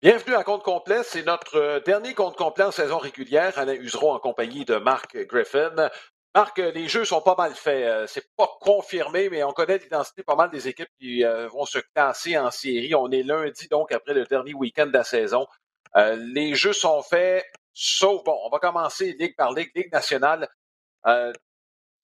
Bienvenue à compte complet. C'est notre euh, dernier compte complet en saison régulière. Alain Usereau en compagnie de Marc Griffin. Marc, euh, les jeux sont pas mal faits. Euh, c'est pas confirmé, mais on connaît l'identité pas mal des équipes qui vont se classer en série. On est lundi, donc, après le dernier week-end de la saison. les jeux sont faits, sauf, bon, on va commencer ligue par ligue, ligue nationale.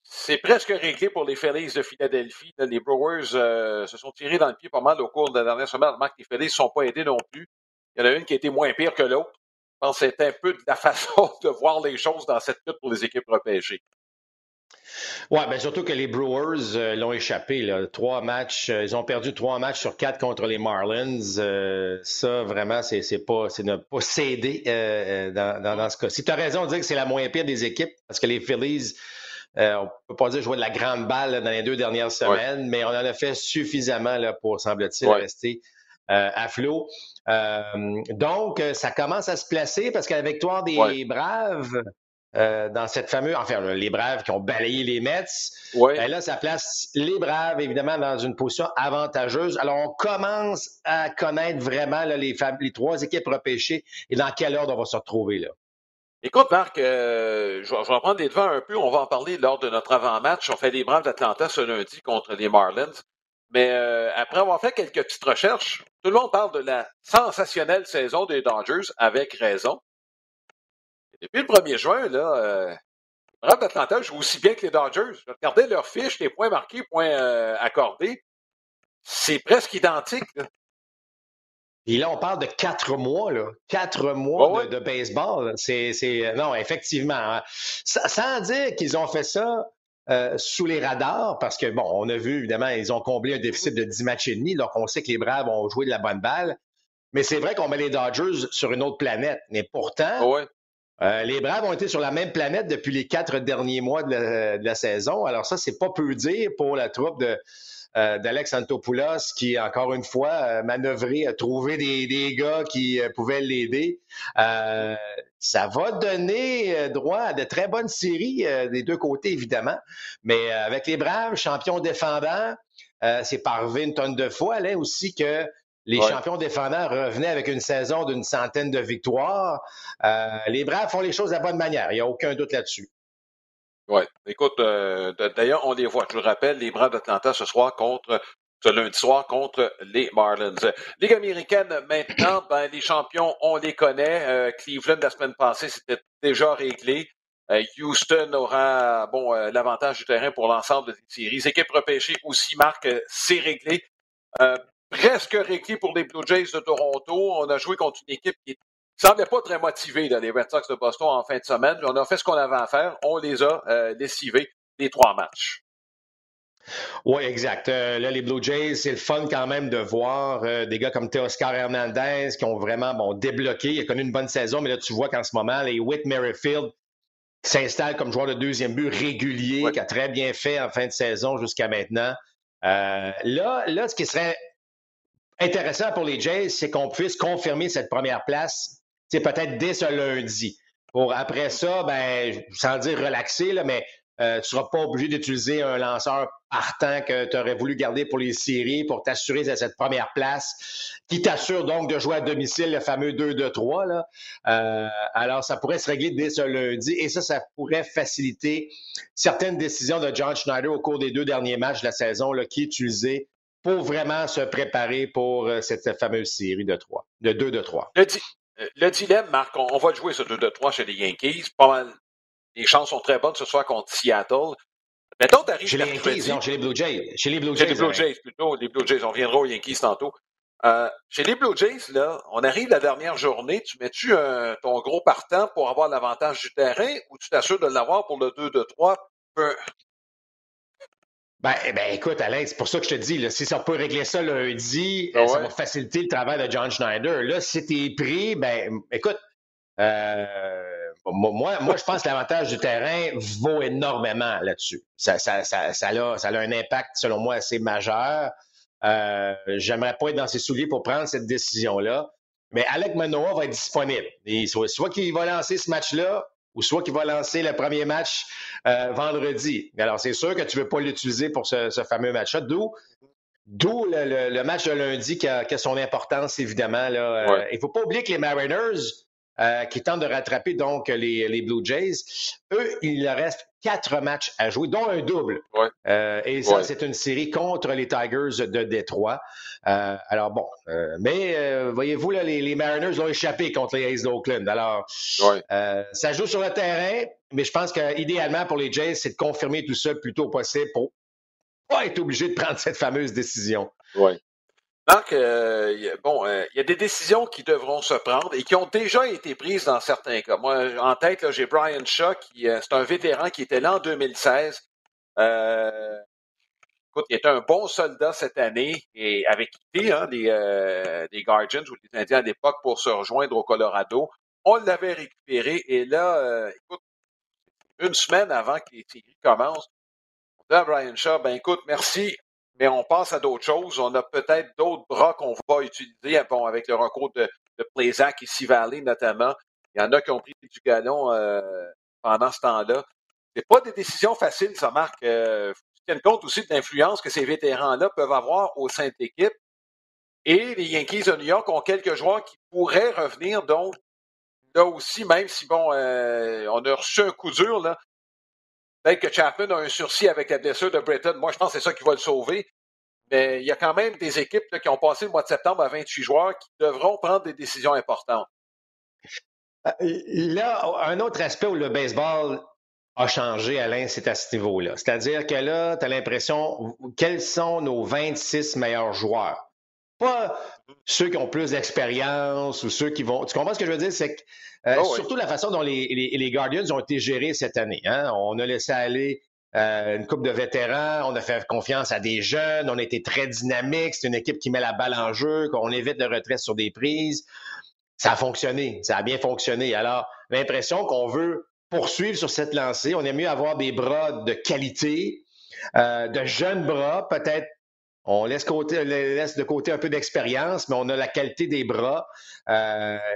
c'est presque réglé pour les Phillies de Philadelphie. Les Brewers se sont tirés dans le pied pas mal au cours de la dernière semaine. Marc, les Phillies ne sont pas aidés non plus. Il y en a une qui a été moins pire que l'autre. Je pense que c'est un peu de la façon de voir les choses dans cette lutte pour les équipes repêchées. Oui, bien surtout que les Brewers euh, l'ont échappé. Trois matchs, euh, ils ont perdu trois matchs sur quatre contre les Marlins. Euh, ça, vraiment, c'est pas, ne pas céder dans, ce cas. Si tu as raison de dire que c'est la moins pire des équipes, parce que les Phillies, on ne peut pas dire jouer de la grande balle dans les deux dernières semaines, mais on en a fait suffisamment là, pour, semble-t-il, rester à flot. Euh, donc, euh, ça commence à se placer parce que la victoire des Braves euh, dans cette fameuse, enfin, les Braves qui ont balayé les Mets, ben là, ça place les Braves, évidemment, dans une position avantageuse. Alors, on commence à connaître vraiment les, les, trois équipes repêchées et dans quel ordre on va se retrouver là. Écoute, Marc, je, vais, je prendre des devants un peu. On va en parler lors de notre avant-match. On fait les Braves d'Atlanta ce lundi contre les Marlins. Mais euh, après avoir fait quelques petites recherches, tout le monde parle de la sensationnelle saison des Dodgers, avec raison. depuis le 1er juin, là, euh, Brave d'Atlanta joue aussi bien que les Dodgers. Regardez leurs fiches, les points marqués, points euh, accordés. C'est presque identique. Et là, on parle de quatre mois, là. Quatre mois de, baseball. C'est, non, effectivement. Hein. Sans dire qu'ils ont fait ça euh, sous les radars parce que, bon, on a vu, évidemment, ils ont comblé un déficit de 10 matchs et demi, donc on sait que les Braves ont joué de la bonne balle. Mais c'est vrai qu'on met les Dodgers sur une autre planète. Mais pourtant, euh, les Braves ont été sur la même planète depuis les quatre derniers mois de la, de la saison. Alors ça, c'est pas peu dire pour la troupe de, euh, d'Alex Antopoulos qui, encore une fois, manœuvré, a trouvé des, des gars qui pouvaient l'aider. Ça va donner droit à de très bonnes séries des deux côtés, évidemment. Mais avec les Braves, champions défendants, c'est parvé une tonne de fois, là aussi, que les champions défendants revenaient avec une saison d'une centaine de victoires. les Braves font les choses de la bonne manière, il n'y a aucun doute là-dessus. Oui. Écoute, euh, d'ailleurs, on les voit. Je le rappelle, les Braves d'Atlanta ce soir contre lundi soir contre les Marlins. Ligue américaine, maintenant, ben, les champions, on les connaît. Euh, Cleveland, la semaine passée, c'était déjà réglé. Euh, Houston aura bon l'avantage du terrain pour l'ensemble des séries. Équipe repêchée aussi, Marc, c'est réglé. presque réglé pour les Blue Jays de Toronto. On a joué contre une équipe qui semblait pas très motivé, les Red Sox de Boston, en fin de semaine. On a fait ce qu'on avait à faire. On les a euh, décivés les trois matchs. Oui, exact. Euh, là, les Blue Jays, c'est le fun quand même de voir euh, des gars comme Teoscar Hernandez qui ont vraiment bon, débloqué. Il a connu une bonne saison, mais là, tu vois qu'en ce moment, les Whit Merrifield s'installe comme joueur de deuxième but régulier, qui a très bien fait en fin de saison jusqu'à maintenant. là, là, ce qui serait intéressant pour les Jays, c'est qu'on puisse confirmer cette première place c'est peut-être dès ce lundi. Pour après ça, ben, sans dire relaxer, là, mais euh, tu ne seras pas obligé d'utiliser un lanceur partant que tu aurais voulu garder pour les séries pour t'assurer de cette première place, qui t'assure donc de jouer à domicile le fameux 2-2-3. Là. Euh, alors, ça pourrait se régler dès ce lundi et ça, ça pourrait faciliter certaines décisions de John Schneider au cours des deux derniers matchs de la saison là, qui est utilisé pour vraiment se préparer pour euh, cette fameuse série de 3, de 2-3. Euh, le dilemme, Marc, on, va jouer ce 2-2-3 chez les Yankees. Les chances sont très bonnes ce soir contre Seattle. D'autres arrivent Chez les Yankees, non, chez les Blue Jays. Chez les Blue Jays. Chez les Blue Jays, plutôt. Les Blue Jays, on reviendra aux Yankees tantôt. Euh, chez les Blue Jays, là, on arrive la dernière journée. Tu mets-tu ton gros partant pour avoir l'avantage du terrain ou tu t'assures de l'avoir pour le 2-2-3? Ben, eh ben, écoute, Alain, c'est pour ça que je te dis, là, si ça peut régler ça lundi, ben ça va faciliter le travail de John Schneider. Là, si t'es pris, ben, écoute, euh, moi, moi, je pense que l'avantage du terrain vaut énormément là-dessus. Ça, ça, ça, ça, a, ça a un impact, selon moi, assez majeur. Euh, J'aimerais pas être dans ses souliers pour prendre cette décision-là. Mais Alec Manoa va être disponible. soit soit qu'il va lancer ce match-là ou soit qu'il va lancer le premier match euh, vendredi. Alors, c'est sûr que tu ne veux pas l'utiliser pour ce, fameux match-là, d'où D'où le, match de lundi qui a, son importance, évidemment. Là. Il ne faut pas oublier que les Mariners, euh, qui tentent de rattraper donc les, Blue Jays. Eux, il leur reste quatre matchs à jouer, dont un double. Euh, et ça, c'est une série contre les Tigers de Détroit. Euh, alors bon, mais voyez-vous, les, les, Mariners ont échappé contre les A's d'Oakland. Alors, ça joue sur le terrain, mais je pense qu'idéalement pour les Jays, c'est de confirmer tout ça le plus tôt possible pour pas être obligé de prendre cette fameuse décision. Oui. Marc, euh, bon, euh, il y a des décisions qui devront se prendre et qui ont déjà été prises dans certains cas. Moi, en tête, j'ai Brian Shaw, qui euh, c'est un vétéran qui était là en 2016. écoute, il était un bon soldat cette année et avait quitté hein, les, Guardians ou les Indiens à l'époque pour se rejoindre au Colorado. On l'avait récupéré et là, écoute, une semaine avant que les séries commencent, on dit à Brian Shaw, ben écoute, merci, mais on passe à d'autres choses. On a peut-être d'autres bras qu'on va utiliser bon, avec le recours de, de Playsac et Valley notamment. Il y en a qui ont pris du galon euh, pendant ce temps-là. C'est pas des décisions faciles, ça marque. Euh, faut compte aussi de l'influence que ces vétérans-là peuvent avoir au sein de l'équipe. Et les Yankees de New York ont quelques joueurs qui pourraient revenir, donc là aussi, même si bon, euh, on a reçu un coup dur, là, Peut-être que Chapman a un sursis avec la blessure de Bretton. Moi, je pense que c'est ça qui va le sauver. Mais il y a quand même des équipes qui ont passé le mois de septembre à 28 joueurs qui devront prendre des décisions importantes. Euh, là, un autre aspect où le baseball a changé, Alain, c'est à ce niveau-là. C'est-à-dire que là, tu as l'impression, quels sont nos 26 meilleurs joueurs? Pas ceux qui ont plus d'expérience ou ceux qui vont. Tu comprends ce que je veux dire? C'est que euh, oh, surtout la façon dont les, les, Guardians ont été gérés cette année. Hein. On a laissé aller euh, une coupe de vétérans, on a fait confiance à des jeunes, on a été très dynamique, c'est une équipe qui met la balle en jeu, qu'on évite le retrait sur des prises. Ça a fonctionné, ça a bien fonctionné. Alors, l'impression qu'on veut poursuivre sur cette lancée, on aime mieux avoir des bras de qualité, euh, de jeunes bras, peut-être on laisse, de côté un peu d'expérience, mais on a la qualité des bras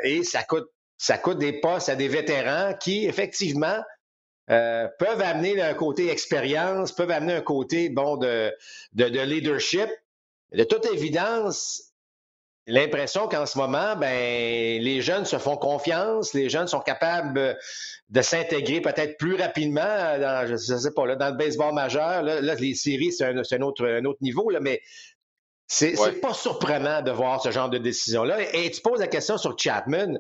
et ça coûte des postes à des vétérans qui, effectivement, euh, peuvent amener un côté expérience, peuvent amener un côté bon de, leadership. De toute évidence, l'impression qu'en ce moment, ben, les jeunes se font confiance, les jeunes sont capables de s'intégrer peut-être plus rapidement dans, je sais pas, là, dans le baseball majeur. Là, les séries, c'est un, un, autre, un autre niveau, là, mais c'est pas surprenant de voir ce genre de décision-là. Et, tu poses la question sur Chapman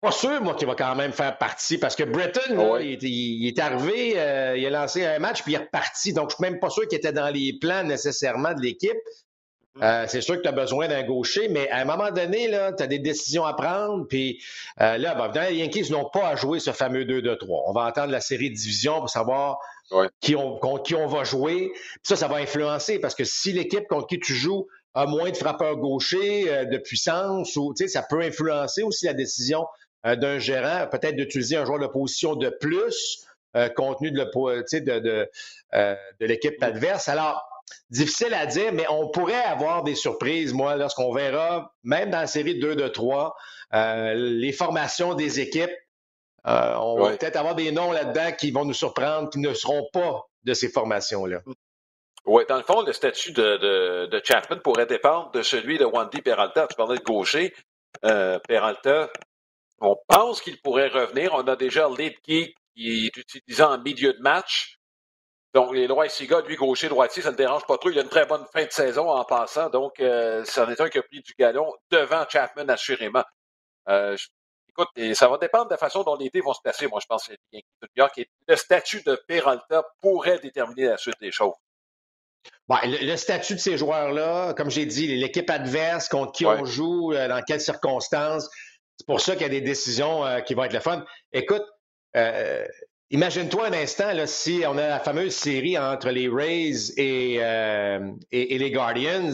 pas sûr, moi, qu'il va quand même faire partie parce que Breton, il, est arrivé, euh, il a lancé un match puis il est reparti. Donc, je suis même pas sûr qu'il était dans les plans nécessairement de l'équipe. Euh, c'est sûr que tu as besoin d'un gaucher, mais à un moment donné, tu as des décisions à prendre. Puis euh, là, ben, les Yankees n'ont pas à jouer ce fameux 2-2-3. On va attendre la série de division pour savoir qui, on, contre qui on va jouer. Puis ça, ça va influencer parce que si l'équipe contre qui tu joues a moins de frappeurs gauchers, de puissance, ou, ça peut influencer aussi la décision euh, d'un gérant, peut-être d'utiliser un joueur de position de plus, euh, compte tenu de, de, de, euh, de l'équipe adverse. Alors, difficile à dire, mais on pourrait avoir des surprises, moi, lorsqu'on verra, même dans la série 2 de 3, les formations des équipes. on va peut-être avoir des noms là-dedans qui vont nous surprendre, qui ne seront pas de ces formations-là. Oui, dans le fond, le statut de, de, de, Chapman pourrait dépendre de celui de Wandy Peralta. Tu parlais de gaucher. Peralta, on pense qu'il pourrait revenir. On a déjà Lidke qui est utilisé en milieu de match. Donc, les Lois Siga, lui, gaucher, droitier, ça ne dérange pas trop. Il a une très bonne fin de saison en passant. Donc, euh, c'en est un qui a pris du galon devant Chapman, assurément. Euh, écoute, ça va dépendre de la façon dont les dés vont se passer. Moi, je pense que New York et le statut de Peralta pourrait déterminer la suite des choses. le, statut de ces joueurs-là, comme j'ai dit, l'équipe adverse contre qui on joue, euh, dans quelles circonstances, c'est pour ça qu'il y a des décisions euh, qui vont être le fun. Écoute, euh, imagine-toi un instant là, si on a la fameuse série entre les Rays et, euh, et, les Guardians.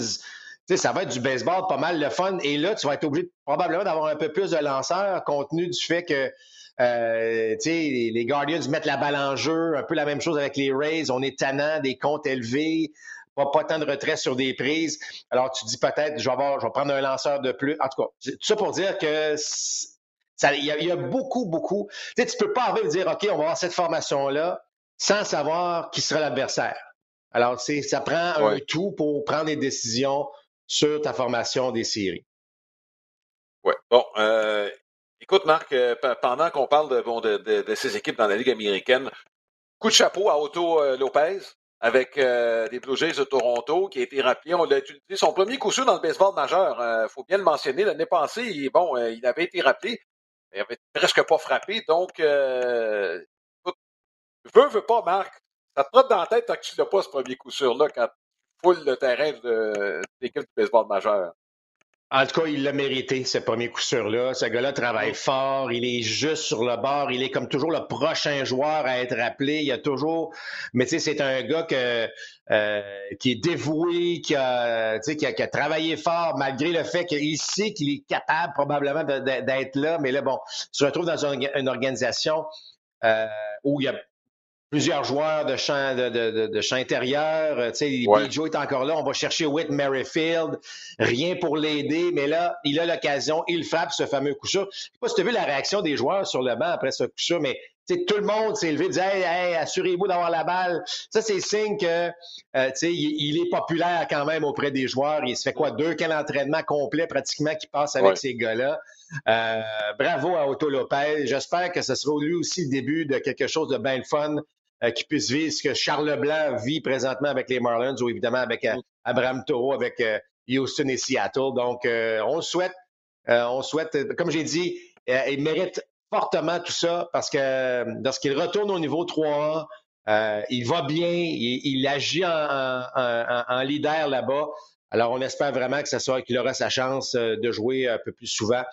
Ça va être du baseball pas mal le fun. Et là, tu vas être obligé probablement d'avoir un peu plus de lanceurs compte tenu du fait que les Guardians mettent la balle en jeu, un peu la même chose avec les Rays. On est tannant, des comptes élevés pas, tant de retrait sur des prises. Alors, tu dis peut-être, je vais, avoir, je vais prendre un lanceur de plus. En tout cas, tout ça pour dire que il y, a beaucoup, beaucoup. Tu sais, tu peux pas arriver dire, OK, on va avoir cette formation-là sans savoir qui sera l'adversaire. Alors, ça prend un tout pour prendre des décisions sur ta formation des séries. Oui. Bon, euh, écoute, Marc, euh, pendant qu'on parle de, bon, de, de, ces équipes dans la Ligue américaine, coup de chapeau à Otto euh, Lopez avec les Blue Jays de Toronto, qui a été rappelé. On l'a utilisé son premier coup sûr dans le baseball majeur. Il faut bien le mentionner. L'année passée, bon, il avait été rappelé. Il avait presque pas frappé. Donc, écoute, veux, veux pas, Marc. Ça te trotte dans la tête tant que tu n'as pas ce premier coup sûr-là quand tu foules le terrain de, l'équipe du baseball majeur. En tout cas, il l'a mérité, ce premier coup sûr-là. Ce gars-là travaille fort, il est juste sur le bord, il est comme toujours le prochain joueur à être appelé. Il y a toujours. Mais tu sais, c'est un gars que, euh, qui est dévoué, qui a, qui, a, qui a travaillé fort, malgré le fait qu'il sait qu'il est capable probablement d'être là. Mais là, bon, il se retrouve dans une, organisation euh, où il y a plusieurs joueurs de champ, de, de, de champ intérieur. Euh, tu sais, ouais. Joe est encore là. On va chercher Whit Merrifield. Rien pour l'aider, mais là, il a l'occasion. Il frappe ce fameux coup sûr. Je sais pas si tu as vu la réaction des joueurs sur le banc après ce coup sûr, mais tout le monde s'est levé, disait hey, hey, assurez-vous d'avoir la balle. Ça, c'est signe que euh, il, il, est populaire quand même auprès des joueurs. Il se fait quoi? Deux camps d'entraînement complets pratiquement qui passe avec ces gars-là. Euh, bravo à Otto Lopez. J'espère que ce sera lui aussi le début de quelque chose de bien fun qui puisse vivre ce que Charles Leblanc vit présentement avec les Marlins ou évidemment avec euh, Abraham Toro avec euh, Houston et Seattle. Donc, on souhaite, on souhaite, comme j'ai dit, il mérite fortement tout ça parce que lorsqu'il retourne au niveau 3A, il va bien, il, agit en, leader là-bas. Alors, on espère vraiment que ça soit qu'il aura sa chance de jouer un peu plus souvent,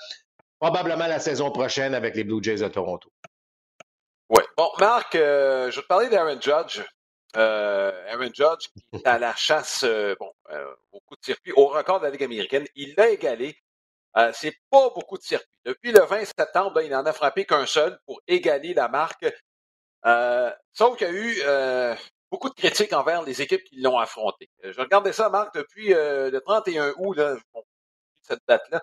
probablement la saison prochaine avec les Blue Jays de Toronto. Oui. Bon, Marc, euh, je vais te parler d'Aaron Judge. Euh, Aaron Judge qui est à la chasse euh, bon, au coup de circuit, au record de la Ligue américaine. Il l'a égalé. c'est pas beaucoup de circuits. Depuis le 20 septembre, il n'en a frappé qu'un seul pour égaler la marque. sauf qu'il y a eu beaucoup de critiques envers les équipes qui l'ont affronté. Je regardais ça, Marc, depuis le 31 août, là, cette date-là.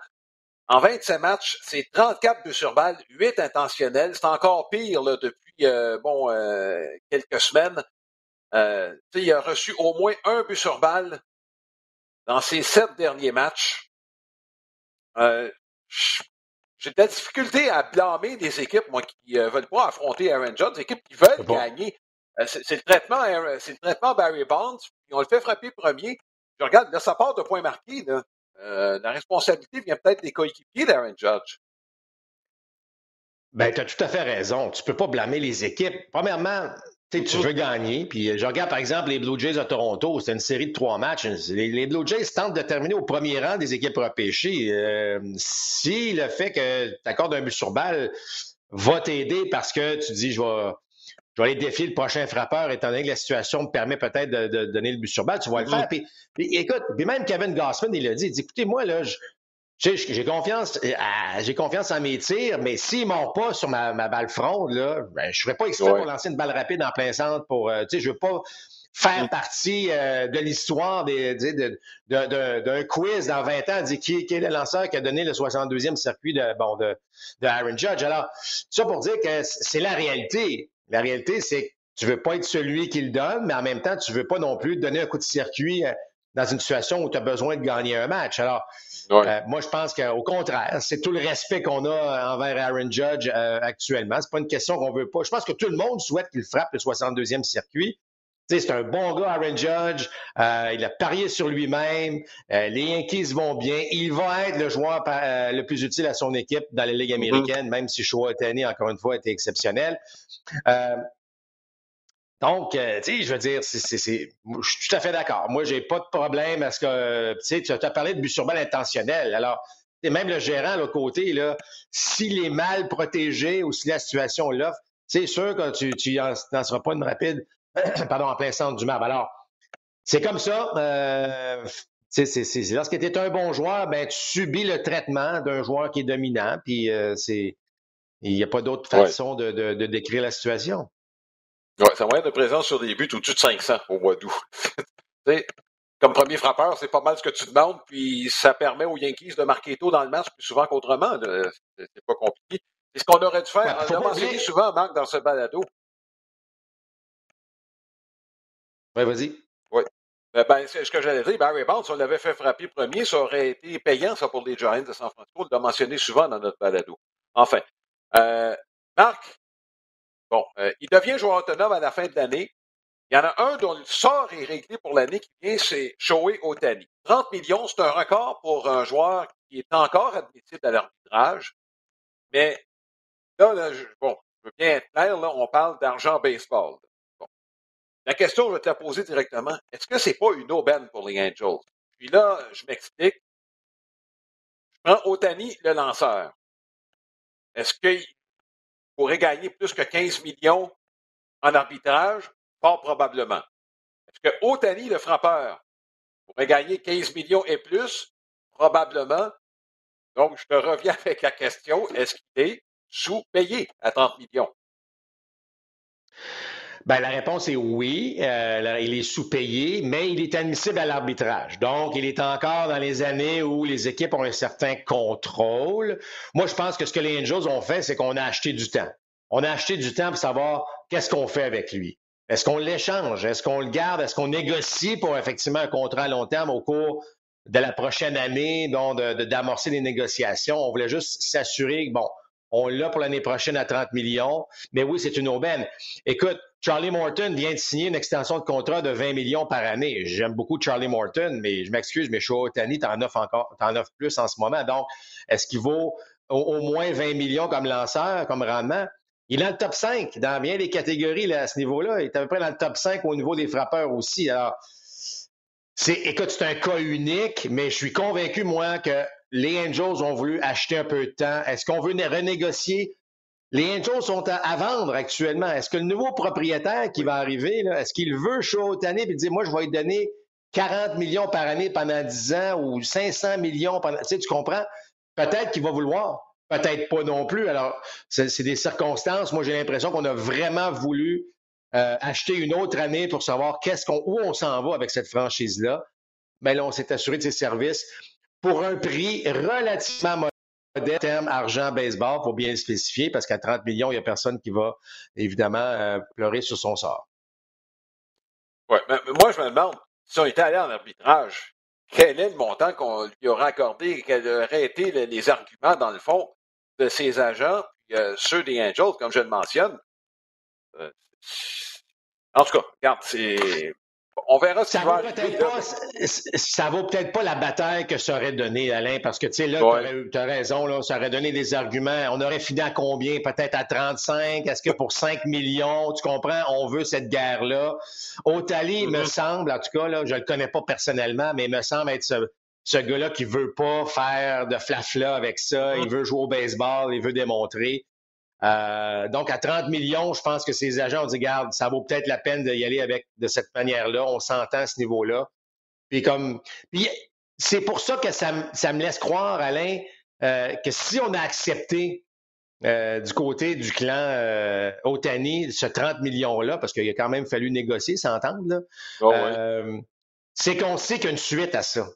En 27 matchs, c'est 34 buts sur balle, 8 intentionnels. C'est encore pire là, depuis euh, bon euh, quelques semaines. Euh, il a reçu au moins un but sur balle dans ses sept derniers matchs. J'ai de la difficulté à blâmer des équipes, moi, qui ne veulent pas affronter Aaron Jones, des équipes qui veulent gagner. c'est le traitement, c'est le traitement Barry Bonds. On le fait frapper premier. Je regarde, là, ça part de points marqués. Là. Euh, la responsabilité vient peut-être des coéquipiers d'Aaron Judge. Ben, tu as tout à fait raison. Tu ne peux pas blâmer les équipes. Premièrement, tu veux gagner. Puis je regarde par exemple les Blue Jays à Toronto, c'est une série de trois matchs. Les, Blue Jays tentent de terminer au premier rang des équipes repêchées. Euh, si le fait que tu accordes un but sur balle va t'aider parce que tu dis je vais je vais aller défier le prochain frappeur, étant donné que la situation me permet peut-être de, donner le but sur balle, tu vas le faire. Puis, écoute, puis même Kevin Gossman, il a dit, il dit écoutez, moi, là, j'ai confiance, euh, j'ai confiance en mes tirs, mais s'ils ne pas sur ma, balle fronde, là, ben, je ne serais pas exprès pour lancer une balle rapide en plein centre pour, euh, tu sais, je veux pas faire partie euh, de l'histoire d'un quiz dans 20 ans, dit qui, qui, est le lanceur qui a donné le 62e circuit de, bon, de, de Aaron Judge. Alors, ça pour dire que c'est la réalité. La réalité, c'est que tu veux pas être celui qui le donne, mais en même temps, tu veux pas non plus donner un coup de circuit euh, dans une situation où tu as besoin de gagner un match. Alors, euh, moi, je pense qu'au contraire, c'est tout le respect qu'on a envers Aaron Judge euh, actuellement. C'est pas une question qu'on veut pas. Je pense que tout le monde souhaite qu'il frappe le 62e circuit. C'est un bon gars, Aaron Judge. il a parié sur lui-même. les Yankees vont bien. Il va être le joueur le plus utile à son équipe dans la Ligue mm-hmm. américaine, même si Showa Tani, encore une fois, était exceptionnel. Euh, donc, euh, tu sais, je veux dire, c'est, je suis tout à fait d'accord. Moi, j'ai pas de problème à ce que, tu sais, tu as parlé de but sur balle intentionnel. Alors, même le gérant à l'autre côté, là, s'il est mal protégé ou si la situation l'offre, c'est sûr que tu, tu n'en seras pas une rapide, pardon, en plein centre du map. Alors, c'est comme ça. Euh, c'est, lorsque tu es un bon joueur, ben, tu subis le traitement d'un joueur qui est dominant, puis c'est il n'y a pas d'autre façon de, décrire la situation. Oui, ça moyen de présence sur des buts au-dessus de 500 au mois d'août. comme premier frappeur, c'est pas mal ce que tu demandes, puis ça permet aux Yankees de marquer tôt dans le match plus souvent qu'autrement. C'est pas compliqué. C'est ce qu'on aurait dû faire. on a mentionné souvent, Marc, dans ce balado. Oui, vas-y. Ben, ben c'est ce que j'allais dire. Barry Bonds, si on l'avait fait frapper premier, ça aurait été payant, ça, pour les Giants de San Francisco. On l'a mentionné souvent dans notre balado. Enfin, euh, Marc, bon, euh, il devient joueur autonome à la fin de l'année. Il y en a un dont le sort est réglé pour l'année qui vient, c'est Shohei Otani. 30 millions, c'est un record pour un joueur qui est encore admissible à l'arbitrage. Mais là, je, bon, je veux bien être clair, là, on parle d'argent baseball. La question, je vais te la poser directement. Est-ce que c'est pas une aubaine pour les Angels? Puis là, je m'explique. Je prends Otani, le lanceur. Est-ce qu'il pourrait gagner plus que 15 millions en arbitrage? Pas probablement. Est-ce que Otani, le frappeur, pourrait gagner 15 millions et plus? Probablement. Donc, je te reviens avec la question. Est-ce qu'il est sous-payé à 30 millions? Ben, la réponse est oui. Euh, il est sous-payé, mais il est admissible à l'arbitrage. Donc, il est encore dans les années où les équipes ont un certain contrôle. Moi, je pense que ce que les Angels ont fait, c'est qu'on a acheté du temps. On a acheté du temps pour savoir qu'est-ce qu'on fait avec lui. Est-ce qu'on l'échange? Est-ce qu'on le garde? Est-ce qu'on négocie pour effectivement un contrat à long terme au cours de la prochaine année, donc d'amorcer des négociations? On voulait juste s'assurer que, bon, on l'a pour l'année prochaine à 30 millions. Mais oui, c'est une aubaine. Écoute, Charlie Morton vient de signer une extension de contrat de 20 millions par année. J'aime beaucoup Charlie Morton, mais je m'excuse, mais Tani, t'en offres encore, offres plus en ce moment. Donc, est-ce qu'il vaut au, moins 20 millions comme lanceur, comme rendement? Il est dans le top 5 dans bien des catégories à ce niveau-là. Il est à peu près dans le top 5 au niveau des frappeurs aussi. Alors, c'est, écoute, c'est un cas unique, mais je suis convaincu, moi, que les Angels ont voulu acheter un peu de temps. Est-ce qu'on veut renégocier? Les Angels sont à, vendre actuellement. Est-ce que le nouveau propriétaire qui va arriver, est-ce qu'il veut Otani et dire, moi, je vais lui donner 40 millions par année pendant 10 ans ou 500 millions pendant... Tu sais, tu comprends? Peut-être qu'il va vouloir. Peut-être pas non plus. Alors, c'est des circonstances. Moi, j'ai l'impression qu'on a vraiment voulu euh, acheter une autre année pour savoir qu'est-ce qu'on, où on s'en va avec cette franchise-là. Mais là, on s'est assuré de ses services pour un prix relativement modeste, terme argent baseball, pour bien spécifier, parce qu'à 30 millions, il n'y a personne qui va évidemment euh, pleurer sur son sort. Oui, mais moi, je me demande, si on était allé en arbitrage, quel est le montant qu'on lui aurait accordé, quels auraient été les, arguments, dans le fond, de ses agents, puis, euh, ceux des Angels, comme je le mentionne? Euh, en tout cas, regarde, c'est on verra ça va peut-être pas, Ça vaut peut-être pas la bataille que ça aurait donné, Alain, parce que, tu sais, là, tu as raison, là, ça aurait donné des arguments. On aurait fini à combien? Peut-être à 35? Est-ce que pour 5 millions, tu comprends, on veut cette guerre-là? Otali, me mm-hmm. semble, en tout cas, là, je le connais pas personnellement, mais il me semble être ce, ce gars-là qui veut pas faire de flafla avec ça. Il mm-hmm. veut jouer au baseball, il veut démontrer. Euh, donc, à 30 millions, je pense que ces agents ont dit, garde, ça vaut peut-être la peine d'y aller avec de cette manière-là. On s'entend à ce niveau-là. Puis comme, puis c'est pour ça que ça, me laisse croire, Alain, euh, que si on a accepté euh, du côté du clan Otani ce 30 millions-là, parce qu'il a quand même fallu négocier, s'entendre, oh, c'est qu'on sait qu'il y a une suite à ça.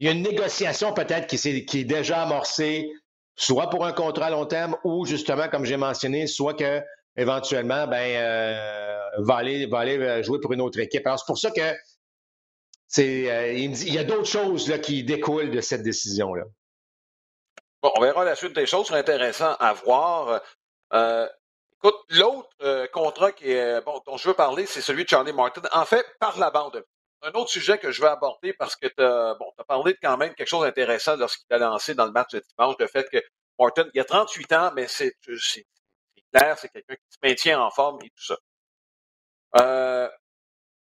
Il y a une négociation peut-être qui, qui est déjà amorcée soit pour un contrat à long terme ou justement, comme j'ai mentionné, soit que éventuellement, ben, euh, va aller, euh, jouer pour une autre équipe. Alors c'est pour ça que c'est, euh, il, y a d'autres choses là, qui découlent de cette décision là. Bon, on verra la suite des choses. C'est intéressant à voir. écoute, l'autre contrat qui bon, dont je veux parler, c'est celui de Charlie Martin. En fait, par la bande. Un autre sujet que je veux aborder parce que tu as, bon, parlé de quand même quelque chose d'intéressant lorsqu'il a lancé dans le match de dimanche, le fait que Morton, il a 38 ans, mais c'est clair, c'est quelqu'un qui se maintient en forme et tout ça. Euh,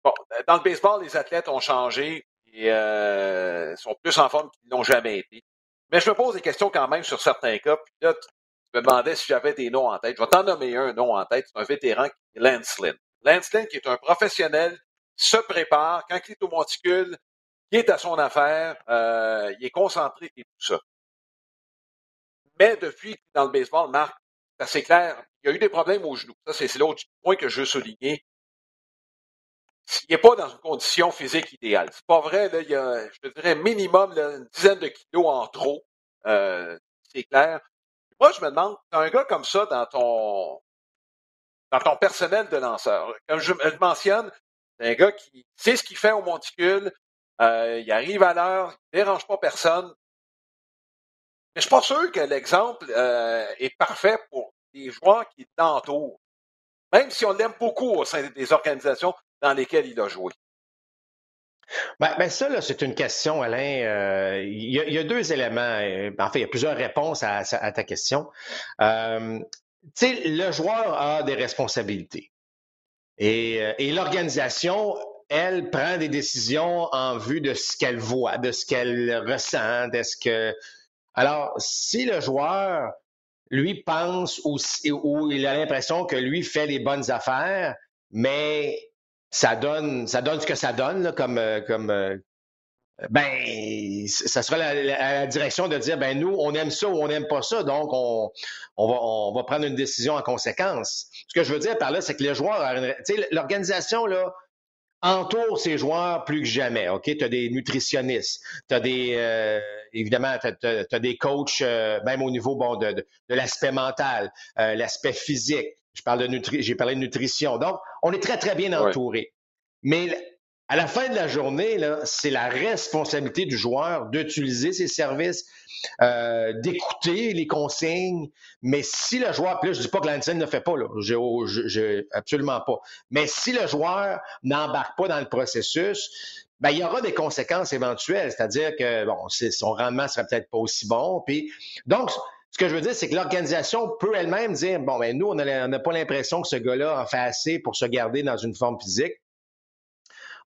bon, dans le baseball, les athlètes ont changé et euh, sont plus en forme qu'ils n'ont jamais été. Mais je me pose des questions quand même sur certains cas. Puis là, tu me demandais si j'avais des noms en tête. Je vais t'en nommer un, nom en tête. C'est un vétéran qui est Lance Lynn. Lance Lynn, qui est un professionnel se prépare, quand il est au monticule, il est à son affaire, euh, il est concentré et tout ça. Mais depuis dans le baseball, Marc, c'est assez clair, il y a eu des problèmes au genou. Ça, c'est l'autre point que je veux souligner. Il n'est pas dans une condition physique idéale. C'est pas vrai, là, il y a, je dirais, minimum une dizaine de kilos en trop. Euh, c'est clair. Moi, je me demande, as un gars comme ça dans ton dans ton personnel de lanceur. Comme je, je mentionne, C'est un gars qui sait ce qu'il fait au monticule. Euh, il arrive à l'heure, il dérange pas personne. Mais je suis pas sûr que l'exemple euh, est parfait pour les joueurs qui l'entourent. Même si on l'aime beaucoup au sein des organisations dans lesquelles il a joué. Ben, ben ça, c'est une question, Alain. Euh, il y, a deux éléments. En fait, il y a plusieurs réponses à, ta question. Le joueur a des responsabilités. Et, et l'organisation, elle, prend des décisions en vue de ce qu'elle voit, de ce qu'elle ressent, de ce que. Alors, si le joueur, lui, pense ou, ou il a l'impression que lui fait les bonnes affaires, mais ça donne, ça donne ce que ça donne, comme, euh, comme euh, ben, ça sera la, la, direction de dire, ben nous, on aime ça ou on n'aime pas ça, donc on, on, va, on va prendre une décision en conséquence. Ce que je veux dire par là, c'est que les joueurs, l'organisation, là, entoure ses joueurs plus que jamais. OK? Tu as des nutritionnistes, tu as des euh, évidemment, tu as, des coachs, même au niveau bon, de, de, l'aspect mental, l'aspect physique. Je parle de nutri j'ai parlé de nutrition. Donc, on est très, très bien entouré. Mais à la fin de la journée, c'est la responsabilité du joueur d'utiliser ses services, euh, d'écouter les consignes. Mais si le joueur, puis je dis pas que l'Anson ne fait pas, là, absolument pas. Mais si le joueur n'embarque pas dans le processus, ben, il y aura des conséquences éventuelles, c'est-à-dire que bon, son rendement sera peut-être pas aussi bon. Puis donc, ce que je veux dire, c'est que l'organisation peut elle-même dire bon, ben nous, on n'a pas l'impression que ce gars-là en fait assez pour se garder dans une forme physique.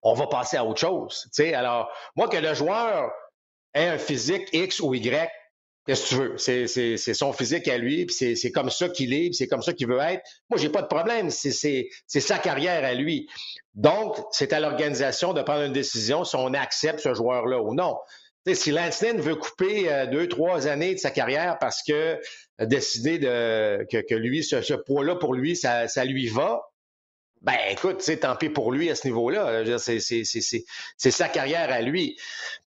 On va passer à autre chose. sais. Alors, moi, que le joueur ait un physique X ou Y, qu'est-ce que tu veux? C'est son physique à lui, puis c'est comme ça qu'il est, c'est comme ça qu'il veut être. Moi, j'ai pas de problème. C'est sa carrière à lui. Donc, c'est à l'organisation de prendre une décision si on accepte ce joueur-là ou non si Lance veut couper euh, deux, trois années de sa carrière parce que de, que, lui, ce, poids-là, pour lui, ça, lui va, ben écoute, tant pis pour lui à ce niveau-là. C'est sa carrière à lui.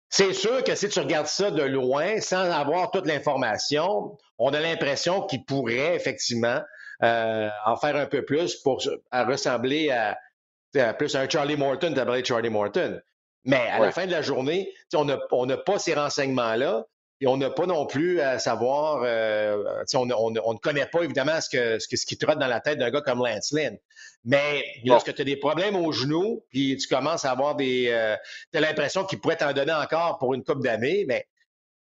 C'est sûr que si tu regardes ça de loin, sans avoir toute l'information, on a l'impression qu'il pourrait effectivement euh, en faire un peu plus pour ressembler à, plus à un Charlie Morton, t'appelles Charlie Morton. Mais à la fin de la journée, on n'a pas ces renseignements-là. Et on n'a pas non plus à savoir, euh, on, ne connaît pas évidemment ce, que, ce, ce qui trotte dans la tête d'un gars comme Lance Lynn. Mais lorsque tu as des problèmes au genou, puis tu commences à avoir des. Euh, tu as l'impression qu'il pourrait t'en donner encore pour une coupe d'années, mais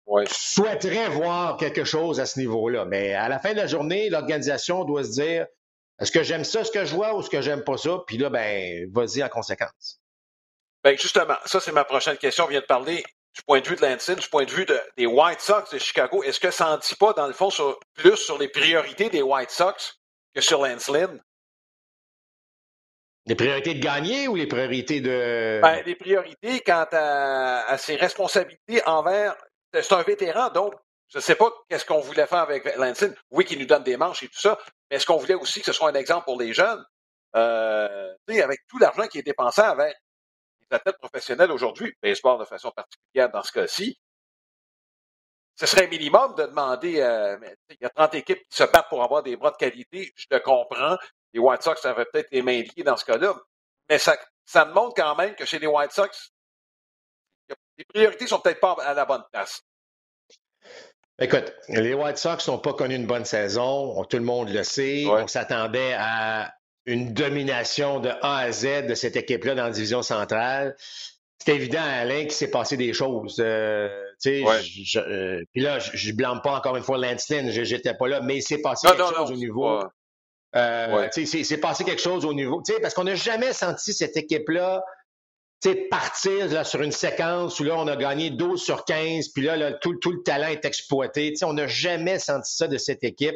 ouais. souhaiterais voir quelque chose à ce niveau-là. Mais à la fin de la journée, l'organisation doit se dire est-ce que j'aime ça, ce que je vois, ou est-ce que j'aime pas ça? Puis là, ben, vas-y en conséquence. Bien, justement, ça, c'est ma prochaine question. On vient de parler du point de vue de Lansing, du point de vue des White Sox de Chicago. Est-ce que ça n'en dit pas, dans le fond, plus sur les priorités des White Sox que sur Lynn? Les priorités de gagner ou les priorités de. Ben, les priorités quant à, ses responsabilités envers. C'est un vétéran, donc je ne sais pas qu'est-ce qu'on voulait faire avec Lansing. Oui, qu'il nous donne des manches et tout ça, mais est-ce qu'on voulait aussi que ce soit un exemple pour les jeunes? Euh, avec tout l'argent qui est dépensé avec les athlètes professionnels aujourd'hui, baseball de façon particulière dans ce cas-ci, ce serait un minimum de demander, euh, il y a 30 équipes qui se battent pour avoir des bras de qualité, je te comprends. Les White Sox avaient peut-être les mains liées dans ce cas-là, mais ça, ça me montre quand même que chez les White Sox, les priorités sont peut-être pas à la bonne place. Écoute, les White Sox n'ont pas connu une bonne saison, tout le monde le sait. On s'attendait à une domination de A à Z de cette équipe-là dans la division centrale. C'est évident, Alain, qu'il s'est passé des choses. Euh, euh, puis là, je ne blâme pas encore une fois Lance Lynn, j'étais pas là, mais il s'est passé quelque chose au niveau. Euh, Il s'est passé quelque chose au niveau. Parce qu'on n'a jamais senti cette équipe-là partir là, sur une séquence où là, on a gagné 12 sur 15, puis là, tout, tout, le talent est exploité. on n'a jamais senti ça de cette équipe.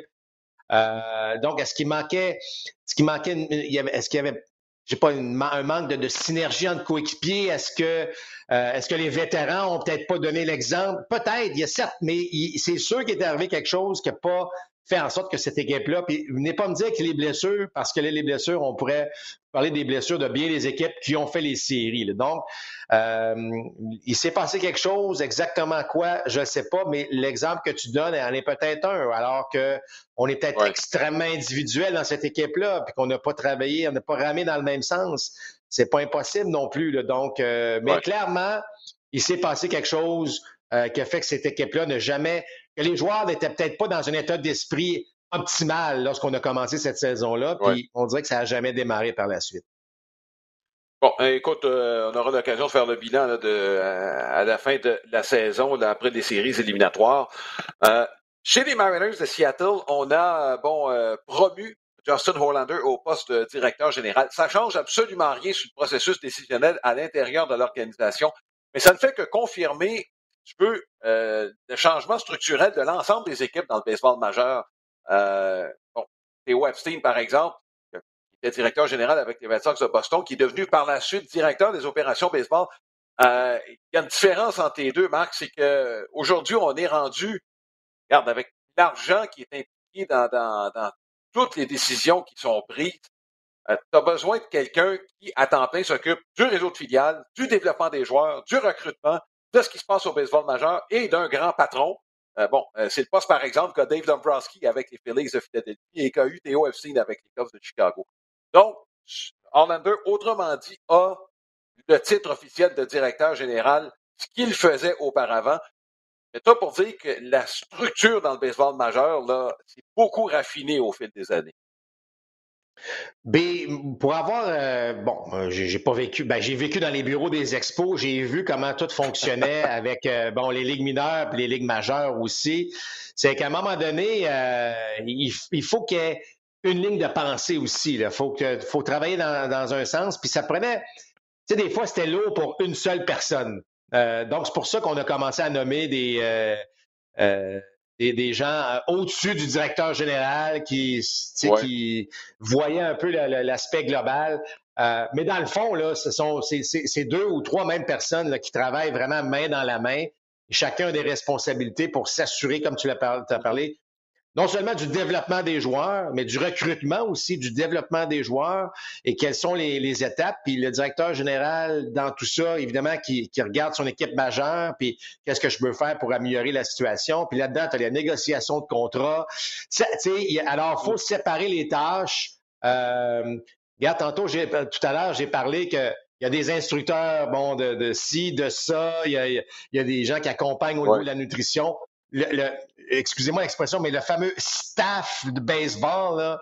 Euh, donc, est-ce qu'il manquait, ce qu'il manquait, est-ce qu'il y avait, j'ai pas, un manque de, synergie entre coéquipiers? Est-ce que, euh, est-ce que les vétérans ont peut-être pas donné l'exemple? Peut-être, il y a certes, mais c'est sûr qu'il est arrivé quelque chose qui n'a pas fait en sorte que cette équipe-là, puis venez pas me dire que les blessures, parce que là, les blessures, on pourrait parler des blessures de bien des équipes qui ont fait les séries. Donc, euh, il s'est passé quelque chose, exactement quoi, je ne sais pas, mais l'exemple que tu donnes en est peut-être un, alors que on est peut-être extrêmement individuel dans cette équipe-là, puis qu'on n'a pas travaillé, on n'a pas ramé dans le même sens. c'est pas impossible non plus. Donc, euh, mais clairement, il s'est passé quelque chose euh, qui a fait que cette équipe-là n'a jamais, que les joueurs n'étaient peut-être pas dans un état d'esprit optimal lorsqu'on a commencé cette saison-là, puis on dirait que ça n'a jamais démarré par la suite. Bon, écoute, on aura l'occasion de faire le bilan de, à la fin de la saison, après les séries éliminatoires. chez les Mariners de Seattle, on a bon promu Justin Hollander au poste de directeur général. Ça change absolument rien sur le processus décisionnel à l'intérieur de l'organisation, mais ça ne fait que confirmer, tu peux, euh, le changement structurel de l'ensemble des équipes dans le baseball majeur. Euh, bon, Epstein, par exemple, qui était directeur général avec les Red Sox de Boston, qui est devenu par la suite directeur des opérations baseball. Euh, il y a une différence entre les deux, Marc, c'est qu'aujourd'hui, on est rendu, regarde, avec l'argent qui est impliqué dans, dans, dans toutes les décisions qui sont prises, euh, tu as besoin de quelqu'un qui, à temps plein, s'occupe du réseau de filiales, du développement des joueurs, du recrutement, de ce qui se passe au baseball majeur et d'un grand patron. Euh, bon, euh, c'est le poste, par exemple, qu'a Dave Dombrowski avec les Phillies de Philadelphie et qu'a eu Theo Epstein avec les Cubs de Chicago. Donc, Hollander, autrement dit, a le titre officiel de directeur général, ce qu'il faisait auparavant. C'est ça pour dire que la structure dans le baseball majeur, là, c'est beaucoup raffiné au fil des années. Ben, pour avoir, euh, bon, euh, j'ai pas vécu, ben, j'ai vécu dans les bureaux des expos, j'ai vu comment tout fonctionnait avec, euh, bon, les ligues mineures et les ligues majeures aussi. C'est qu'à un moment donné, il, faut qu'il y ait une ligne de pensée aussi. Il faut, que, faut travailler dans, dans un sens. Puis ça prenait, tu sais, des fois, c'était lourd pour une seule personne. Donc, c'est pour ça qu'on a commencé à nommer des, euh, euh, des, gens au-dessus du directeur général qui, qui voyaient un peu l'aspect global. mais dans le fond, là, ce sont c'est deux ou trois mêmes personnes là, qui travaillent vraiment main dans la main. Chacun a des responsabilités pour s'assurer, comme tu l'as parlé, non seulement du développement des joueurs, mais du recrutement aussi, du développement des joueurs et quelles sont les, étapes. Puis le directeur général, dans tout ça, évidemment, qui, regarde son équipe majeure, puis qu'est-ce que je peux faire pour améliorer la situation. Puis là-dedans, tu as les négociations de contrat. alors, il faut séparer les tâches. Euh, regarde, tantôt, tout à l'heure, j'ai parlé que il y a des instructeurs, bon, de, de ci, de ça. Il y, a, il y a des gens qui accompagnent au niveau de la nutrition le, excusez-moi l'expression, mais le fameux staff de baseball là,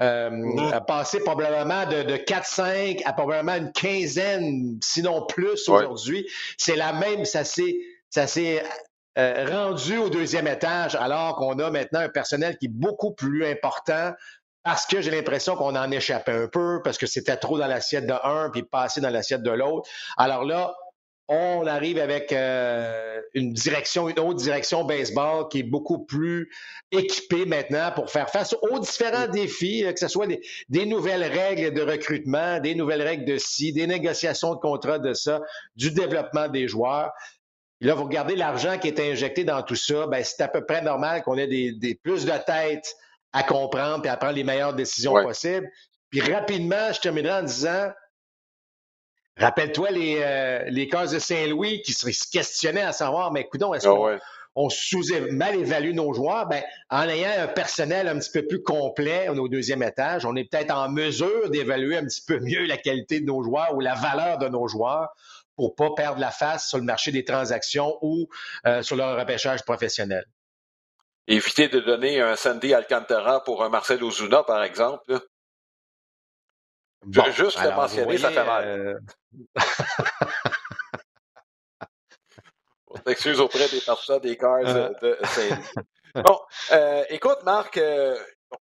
euh, a passé probablement de, de 4-5 à probablement une quinzaine, sinon plus aujourd'hui. C'est la même, ça s'est, ça s'est euh, rendu au deuxième étage alors qu'on a maintenant un personnel qui est beaucoup plus important parce que j'ai l'impression qu'on en échappait un peu, parce que c'était trop dans l'assiette de un puis passé dans l'assiette de l'autre. Alors là, on arrive avec euh, une direction, une autre direction baseball qui est beaucoup plus équipée maintenant pour faire face aux différents défis, euh, que ce soit des, nouvelles règles de recrutement, des nouvelles règles de ci, des négociations de contrat de ça, du développement des joueurs. là, vous regardez l'argent qui est injecté dans tout ça, ben, c'est à peu près normal qu'on ait des, plus de têtes à comprendre et à prendre les meilleures décisions possibles. Puis rapidement, je terminerai en disant, Rappelle-toi les, euh, les cases de Saint-Louis qui se questionnaient à savoir, mais écoutons, est-ce ah qu'on sous mal évalue nos joueurs? Ben, en ayant un personnel un petit peu plus complet au deuxième étage, on est peut-être en mesure d'évaluer un petit peu mieux la qualité de nos joueurs ou la valeur de nos joueurs pour pas perdre la face sur le marché des transactions ou euh, sur leur repêchage professionnel. Éviter de donner un Sandy Alcantara pour un Marcel Ozuna, par exemple. Juste le mentionner, ça fait mal. Euh, On s'excuse auprès des personnes des cars euh. de Bon, euh, écoute, Marc,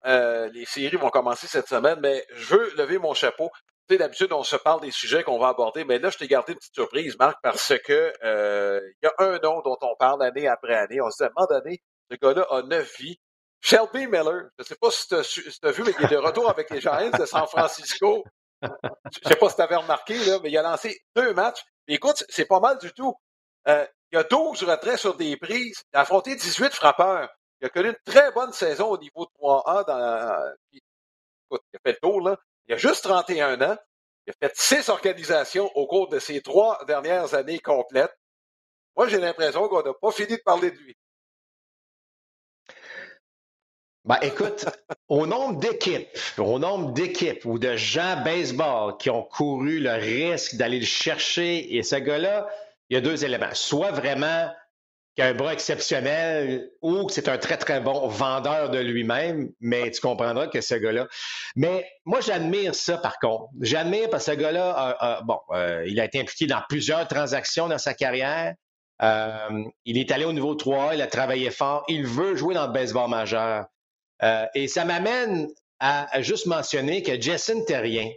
les séries vont commencer cette semaine, mais je veux lever mon chapeau. Tu sais, d'habitude, on se parle des sujets qu'on va aborder, mais là, je t'ai gardé une petite surprise, Marc, parce que il y a un nom dont on parle année après année. On se dit, à un moment donné, ce gars-là a neuf vies. Shelby Miller, je ne sais pas si tu as, vu, mais il est de retour avec les Giants de San Francisco. Je ne sais pas si tu avais remarqué, là, mais il a lancé deux matchs. écoute, c'est pas mal du tout. Euh, il a 12 retraits sur des prises. Il a affronté 18 frappeurs. Il a connu une très bonne saison au niveau 3A. Dans, écoute, il a fait le tour, là. Il a juste 31 ans. Il a fait six organisations au cours de ces trois dernières années complètes. Moi, j'ai l'impression qu'on n'a pas fini de parler de lui. Ben, écoute, au nombre d'équipes, au nombre d'équipes ou de gens baseball qui ont couru le risque d'aller le chercher, et ce gars-là, il y a deux éléments. Soit vraiment qu'il a un bras exceptionnel ou que c'est un très, très bon vendeur de lui-même, mais tu comprendras que ce gars-là. Mais moi, j'admire ça, par contre. J'admire parce que ce gars-là, bon, euh, il a été impliqué dans plusieurs transactions dans sa carrière. Euh, il est allé au niveau 3, il a travaillé fort, il veut jouer dans le baseball majeur. Euh, et ça m'amène à, juste mentionner que Jason Terrien,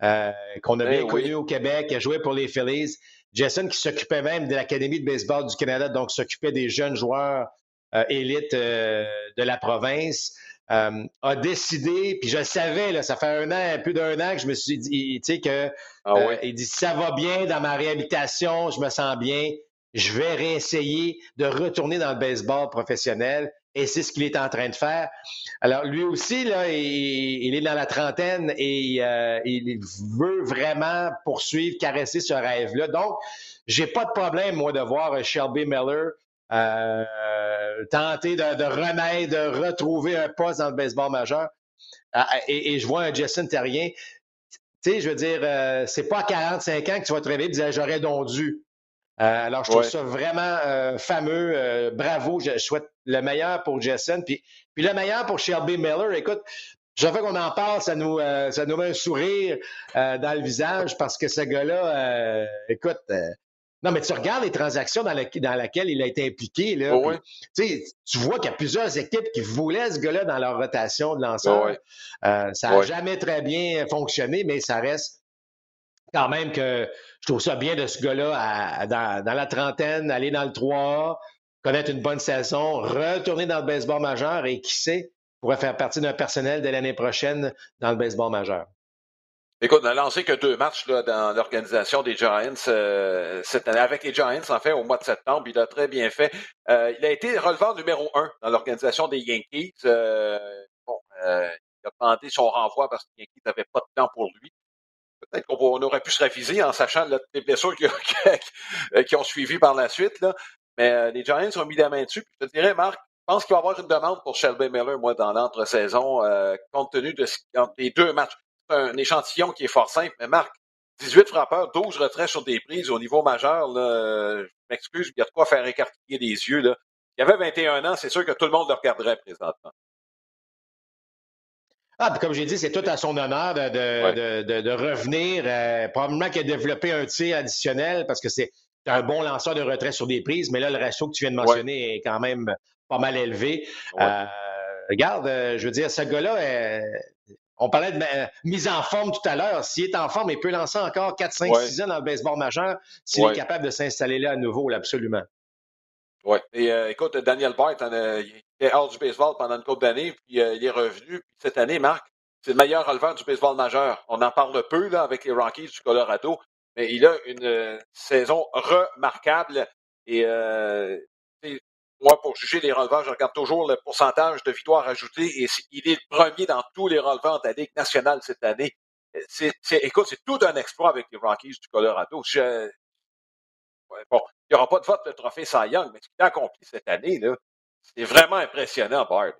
qu'on a eh bien connu au Québec, il a joué pour les Phillies, Jason qui s'occupait même de l'Académie de baseball du Canada, donc s'occupait des jeunes joueurs euh, élites euh, de la province, euh, a décidé, puis je le savais, là, ça fait un an, plus d'un an que je me suis dit, tu sais, que ah il dit ça va bien dans ma réhabilitation, je me sens bien, je vais réessayer de retourner dans le baseball professionnel. Et c'est ce qu'il est en train de faire. Alors, lui aussi, là, il, est dans la trentaine et euh, il veut vraiment poursuivre, caresser ce rêve-là. Donc, j'ai pas de problème, moi, de voir Shelby Miller euh, tenter de, remettre, de retrouver un poste dans le baseball majeur. Ah, et, je vois un Jason Terrien. Tu sais, je veux dire, euh, c'est pas à 45 ans que tu vas te réveiller et dire j'aurais donc dû. Euh, alors, je trouve ça vraiment euh, fameux. Euh, bravo. Je, souhaite le meilleur pour Jason. Puis, puis le meilleur pour Shelby Miller. Écoute, je veux qu'on en parle, ça nous, ça nous met un sourire dans le visage parce que ce gars-là, écoute, non, mais tu regardes les transactions dans, dans lesquelles il a été impliqué. Là, oh tu vois qu'il y a plusieurs équipes qui voulaient ce gars-là dans leur rotation de lanceur. ça n'a jamais très bien fonctionné, mais ça reste quand même que je trouve ça bien de ce gars-là dans, la trentaine, aller dans le 3 connaître une bonne saison, retourner dans le baseball majeur et qui sait, pourrait faire partie d'un personnel de l'année prochaine dans le baseball majeur. Écoute, on n'a lancé que deux matchs là, dans l'organisation des Giants euh, cette année. Avec les Giants, en fait, au mois de septembre, il a très bien fait. Euh, il a été relevant numéro un dans l'organisation des Yankees. Euh, bon, il a demandé son renvoi parce que les Yankees n'avaient pas de temps pour lui. Peut-être qu'on aurait pu se réviser en sachant les blessures qui, ont suivi par la suite. Là. Mais euh, les Giants ont mis la main dessus. je te dirais, Marc, je pense qu'il va y avoir une demande pour Shelby Miller, moi, dans l'entre-saison, euh, compte tenu de des deux matchs. C'est un échantillon qui est fort simple. Mais Marc, 18 frappeurs, 12 retraits sur des prises au niveau majeur. Là, je m'excuse, il y a de quoi faire écartiller les yeux. Là. Il y avait 21 ans, c'est sûr que tout le monde le regarderait présentement. Ah, comme j'ai dit, c'est tout à son honneur de, de, de, revenir. Euh, probablement qu'il a développé un tir additionnel parce que c'est un bon lanceur de retrait sur des prises, mais là, le ratio que tu viens de mentionner est quand même pas mal élevé. Euh, regarde, euh, je veux dire, ce gars-là, on parlait de mise en forme tout à l'heure. S'il est en forme, il peut lancer encore 4, 5, 6 ans dans le baseball majeur s'il est capable de s'installer là à nouveau, absolument. Oui. Et écoute, Daniel Bart, était hors du baseball pendant une couple d'années, puis euh, il est revenu. Cette année, Marc, c'est le meilleur releveur du baseball majeur. On en parle peu là, avec les Rockies du Colorado, mais il a une euh, saison remarquable. Et euh, moi, pour juger les releveurs, je regarde toujours le pourcentage de victoires ajoutées et il est le premier dans tous les releveurs de la Ligue nationale cette année. C'est, écoute, c'est tout un exploit avec les Rockies du Colorado. bon, il n'y aura pas de vote le trophée Cy Young, mais ce qu'il a accompli cette année, là, c'est vraiment impressionnant, Bard.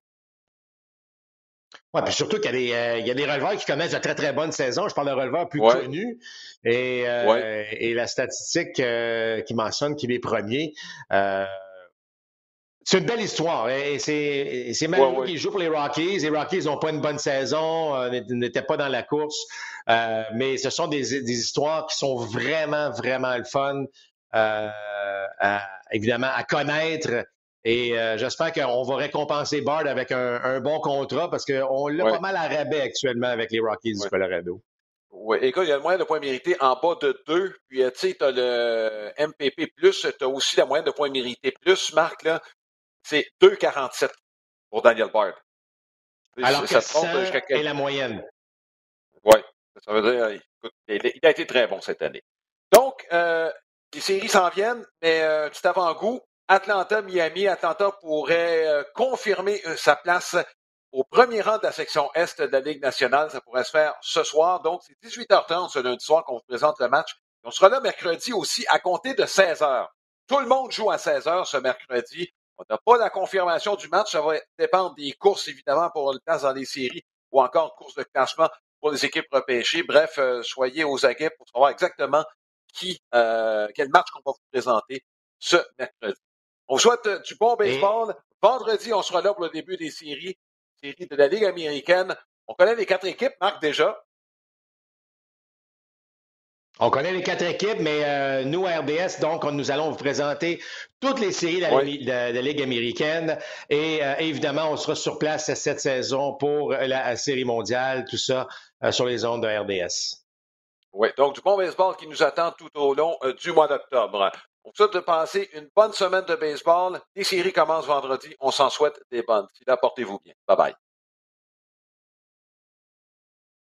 Oui, puis surtout qu'il y, a des, euh, des releveurs qui connaissent de très, très bonnes saisons. Je parle de releveurs plus connus. Et, euh, et la statistique euh, qui mentionne qu'il est premier. c'est une belle histoire. Et c'est malheureux qu'il joue pour les Rockies. Les Rockies n'ont pas une bonne saison, n'étaient pas dans la course. mais ce sont des, des, histoires qui sont vraiment, vraiment le fun. Évidemment, à connaître et euh, j'espère qu'on va récompenser Bard avec un, bon contrat parce qu'on l'a pas mal à rabais actuellement avec les Rockies du Colorado. Oui, écoute, il y a le moyen de points mérités en bas de 2. Puis, euh, tu sais, tu as le MPP, tu as aussi la moyenne de points mérités plus, Marc, là. C'est 2,47 pour Daniel Bard. Alors ça que 100 est la moyenne. Oui, ça veut dire, écoute, il a été très bon cette année. Donc, euh, les séries s'en viennent, mais euh, petit avant-goût, Atlanta-Miami. Atlanta pourrait euh, confirmer euh, sa place au premier rang de la section Est de la Ligue nationale. Ça pourrait se faire ce soir. Donc, c'est 18h30 ce lundi soir qu'on vous présente le match. on sera là mercredi aussi à compter de 16h. Tout le monde joue à 16h ce mercredi. On n'a pas la confirmation du match. Ça va dépendre des courses, évidemment, pour le place dans les séries ou encore courses de classement pour les équipes repêchées. Bref, euh, soyez aux aguets pour savoir exactement qui, euh, quel match qu'on va vous présenter ce mercredi. On souhaite euh, du bon baseball. Vendredi, on sera là pour le début des séries, séries de la Ligue américaine. On connaît les quatre équipes, Marc, déjà. On connaît les quatre équipes, mais euh, nous, à RDS, donc, nous allons vous présenter toutes les séries de la, Ligue américaine. Et euh, évidemment, on sera sur place cette saison pour la, série mondiale, tout ça euh, sur les ondes de RDS. Oui, donc du bon baseball qui nous attend tout au long du mois d'octobre. On souhaite de passer une bonne semaine de baseball. Les séries commencent vendredi. On s'en souhaite des bonnes. Portez-vous bien. Bye bye.